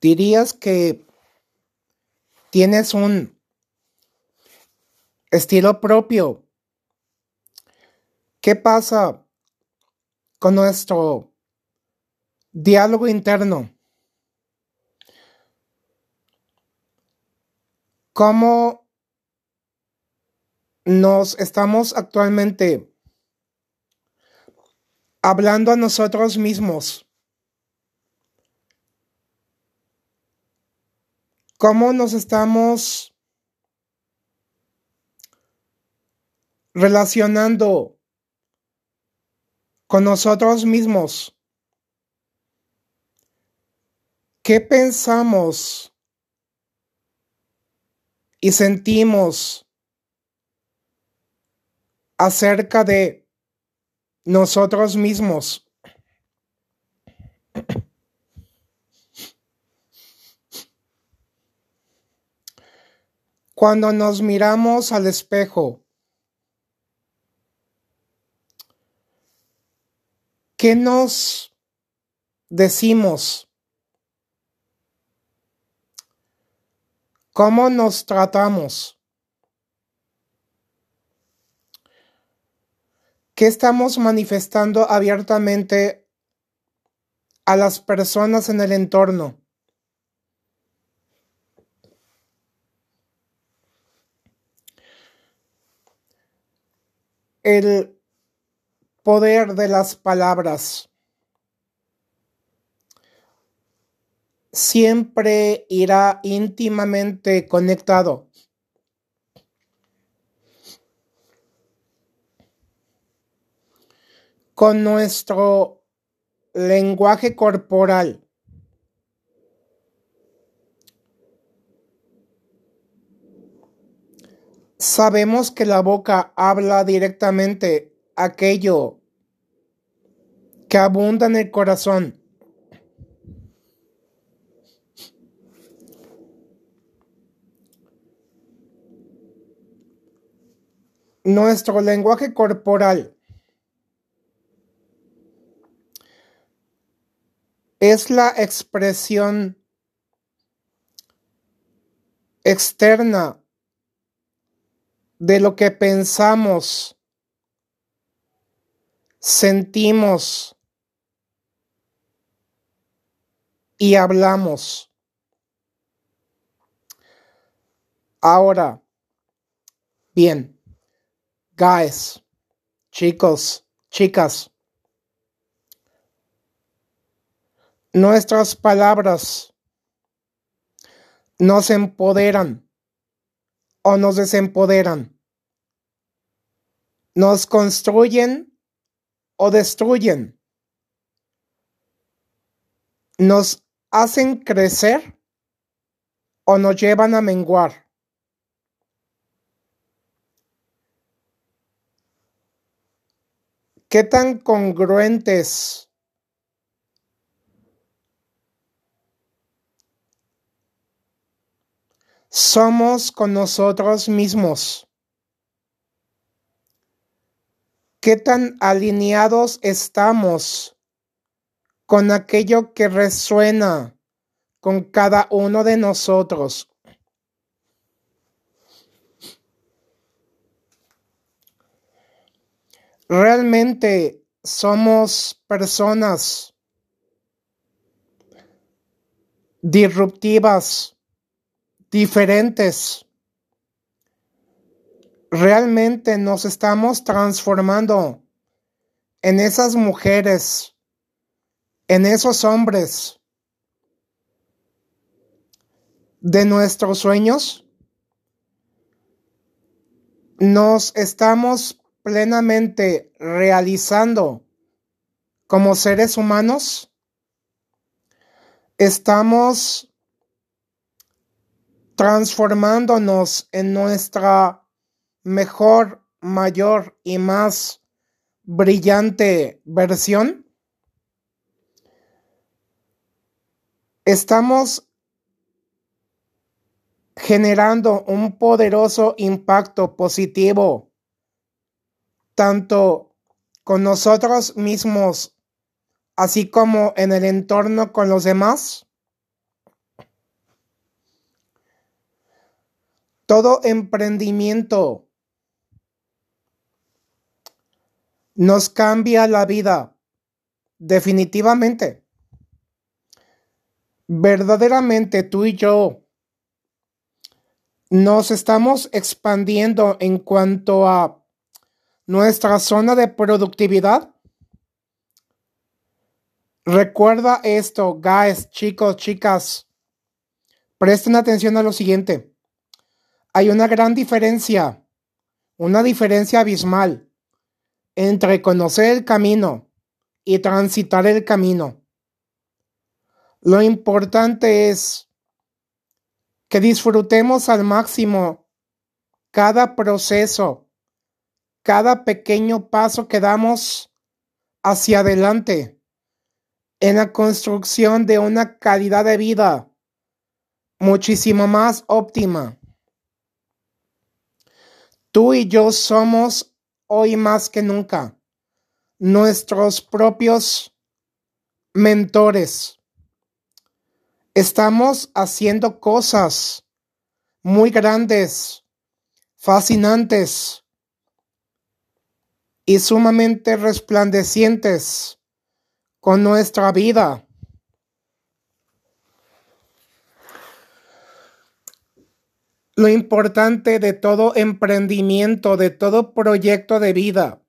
¿Dirías que tienes un estilo propio? ¿Qué pasa con nuestro diálogo interno? ¿Cómo nos estamos actualmente hablando a nosotros mismos? ¿Cómo nos estamos relacionando con nosotros mismos? ¿Qué pensamos y sentimos acerca de nosotros mismos? Cuando nos miramos al espejo, ¿qué nos decimos? ¿Cómo nos tratamos? ¿Qué estamos manifestando abiertamente a las personas en el entorno? El poder de las palabras siempre irá íntimamente conectado con nuestro lenguaje corporal. Sabemos que la boca habla directamente aquello que abunda en el corazón. Nuestro lenguaje corporal es la expresión externa de lo que pensamos, sentimos y hablamos. Ahora, bien, guys, chicos, chicas, nuestras palabras nos empoderan o nos desempoderan. Nos construyen o destruyen. Nos hacen crecer o nos llevan a menguar. ¿Qué tan congruentes somos con nosotros mismos. ¿Qué tan alineados estamos con aquello que resuena con cada uno de nosotros? Realmente somos personas disruptivas diferentes. Realmente nos estamos transformando en esas mujeres, en esos hombres de nuestros sueños. Nos estamos plenamente realizando como seres humanos. Estamos transformándonos en nuestra mejor, mayor y más brillante versión? Estamos generando un poderoso impacto positivo, tanto con nosotros mismos, así como en el entorno con los demás. Todo emprendimiento nos cambia la vida, definitivamente. Verdaderamente tú y yo nos estamos expandiendo en cuanto a nuestra zona de productividad. Recuerda esto, guys, chicos, chicas. Presten atención a lo siguiente. Hay una gran diferencia, una diferencia abismal entre conocer el camino y transitar el camino. Lo importante es que disfrutemos al máximo cada proceso, cada pequeño paso que damos hacia adelante en la construcción de una calidad de vida muchísimo más óptima. Tú y yo somos hoy más que nunca nuestros propios mentores. Estamos haciendo cosas muy grandes, fascinantes y sumamente resplandecientes con nuestra vida. Lo importante de todo emprendimiento, de todo proyecto de vida,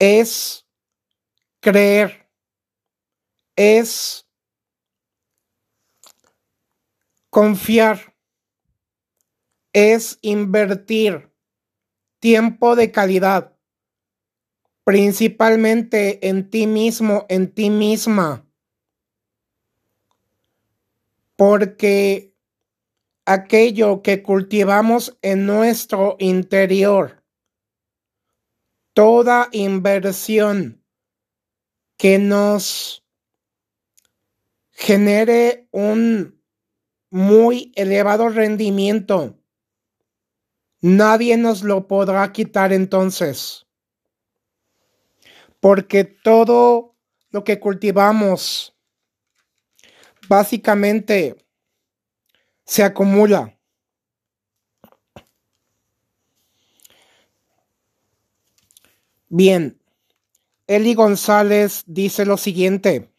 es creer, es confiar, es invertir tiempo de calidad, principalmente en ti mismo, en ti misma, porque aquello que cultivamos en nuestro interior, toda inversión que nos genere un muy elevado rendimiento, nadie nos lo podrá quitar entonces. Porque todo lo que cultivamos básicamente se acumula. Bien, Eli González dice lo siguiente.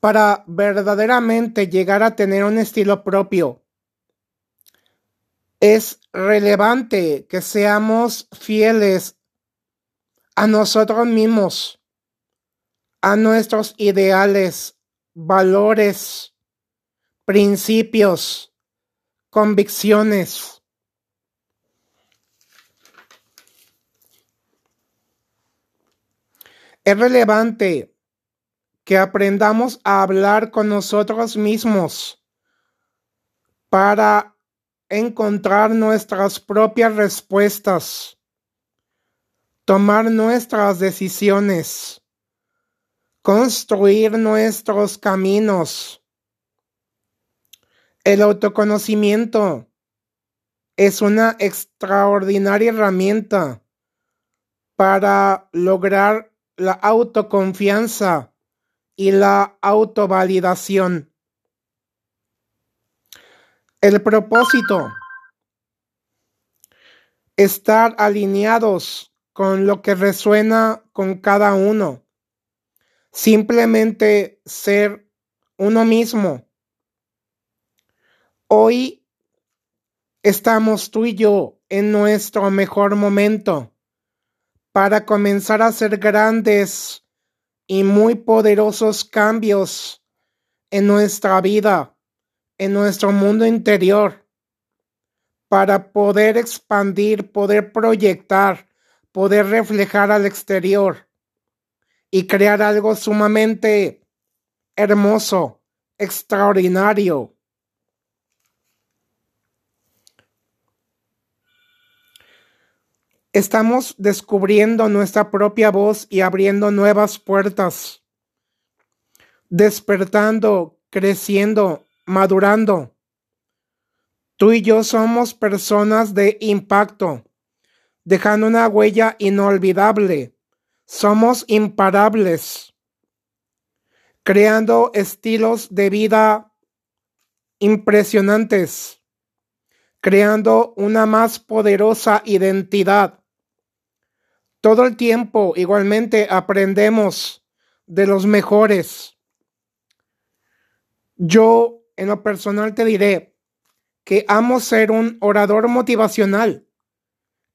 Para verdaderamente llegar a tener un estilo propio, es relevante que seamos fieles a nosotros mismos a nuestros ideales, valores, principios, convicciones. Es relevante que aprendamos a hablar con nosotros mismos para encontrar nuestras propias respuestas, tomar nuestras decisiones construir nuestros caminos. El autoconocimiento es una extraordinaria herramienta para lograr la autoconfianza y la autovalidación. El propósito. Estar alineados con lo que resuena con cada uno simplemente ser uno mismo. Hoy estamos tú y yo en nuestro mejor momento para comenzar a hacer grandes y muy poderosos cambios en nuestra vida, en nuestro mundo interior, para poder expandir, poder proyectar, poder reflejar al exterior y crear algo sumamente hermoso, extraordinario. Estamos descubriendo nuestra propia voz y abriendo nuevas puertas, despertando, creciendo, madurando. Tú y yo somos personas de impacto, dejando una huella inolvidable somos imparables. creando estilos de vida impresionantes, creando una más poderosa identidad. Todo el tiempo igualmente aprendemos de los mejores. Yo en lo personal te diré que amo ser un orador motivacional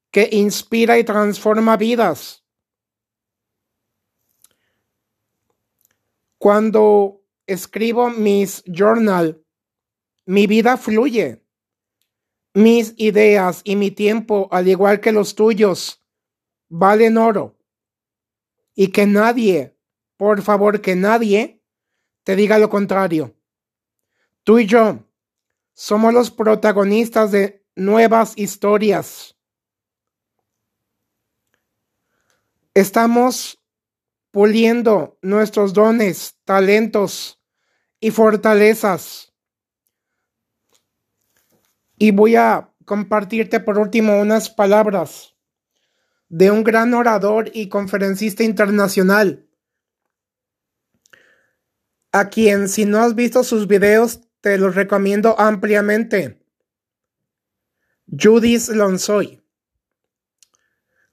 que inspira y transforma vidas. Cuando escribo mis journal, mi vida fluye. Mis ideas y mi tiempo, al igual que los tuyos, valen oro. Y que nadie, por favor, que nadie te diga lo contrario. Tú y yo somos los protagonistas de nuevas historias. Estamos puliendo nuestros dones, talentos y fortalezas. Y voy a compartirte por último unas palabras de un gran orador y conferencista internacional, a quien si no has visto sus videos te los recomiendo ampliamente. Judith Lonsoy.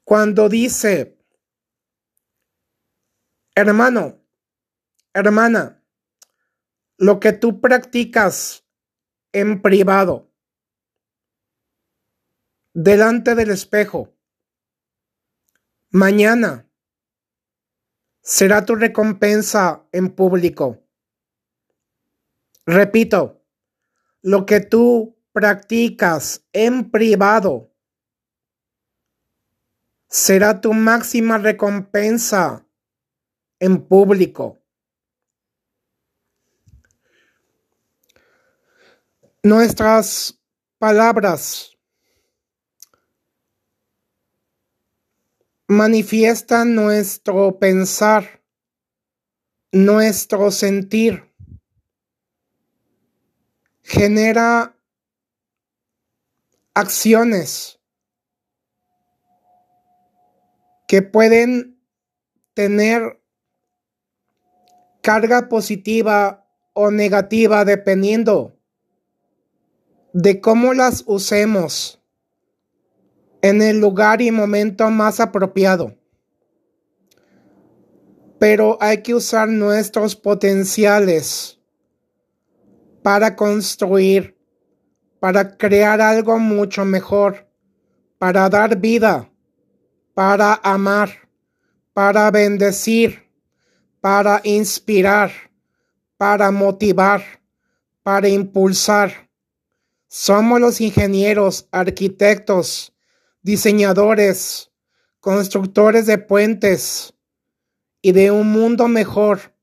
Cuando dice, Hermano, hermana, lo que tú practicas en privado, delante del espejo, mañana será tu recompensa en público. Repito, lo que tú practicas en privado será tu máxima recompensa en público. Nuestras palabras manifiestan nuestro pensar, nuestro sentir, genera acciones que pueden tener carga positiva o negativa dependiendo de cómo las usemos en el lugar y momento más apropiado. Pero hay que usar nuestros potenciales para construir, para crear algo mucho mejor, para dar vida, para amar, para bendecir para inspirar, para motivar, para impulsar. Somos los ingenieros, arquitectos, diseñadores, constructores de puentes y de un mundo mejor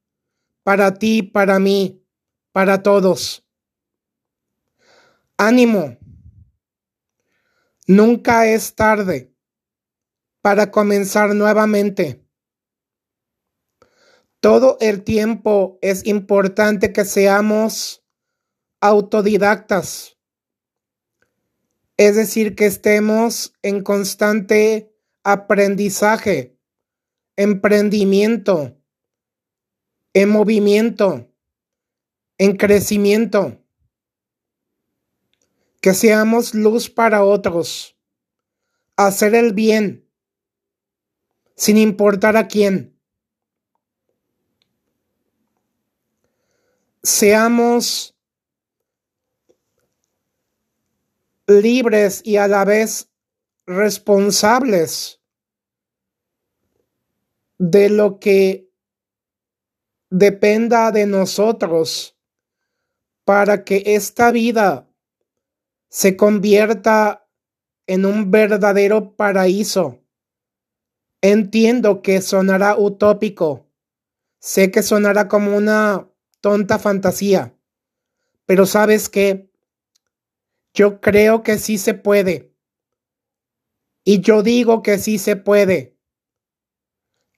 para ti, para mí, para todos. Ánimo. Nunca es tarde para comenzar nuevamente. Todo el tiempo es importante que seamos autodidactas. Es decir, que estemos en constante aprendizaje, emprendimiento, en movimiento, en crecimiento. Que seamos luz para otros. Hacer el bien, sin importar a quién. Seamos libres y a la vez responsables de lo que dependa de nosotros para que esta vida se convierta en un verdadero paraíso. Entiendo que sonará utópico, sé que sonará como una tonta fantasía. Pero sabes qué? Yo creo que sí se puede. Y yo digo que sí se puede.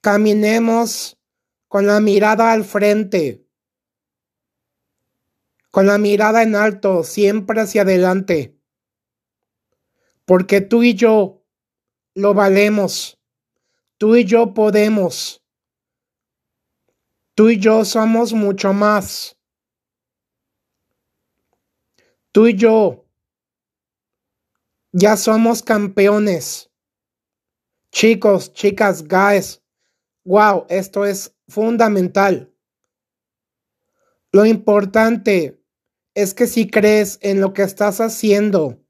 Caminemos con la mirada al frente, con la mirada en alto, siempre hacia adelante. Porque tú y yo lo valemos. Tú y yo podemos. Tú y yo somos mucho más. Tú y yo ya somos campeones. Chicos, chicas, guys. Wow, esto es fundamental. Lo importante es que si crees en lo que estás haciendo,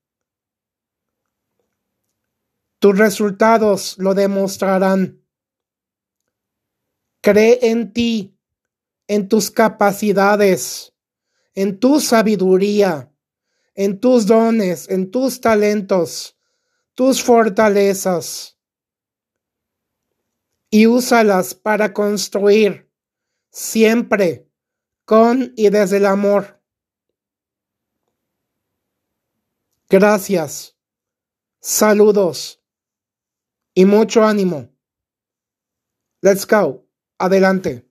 tus resultados lo demostrarán. Cree en ti, en tus capacidades, en tu sabiduría, en tus dones, en tus talentos, tus fortalezas y úsalas para construir siempre con y desde el amor. Gracias, saludos y mucho ánimo. Let's go. Adelante.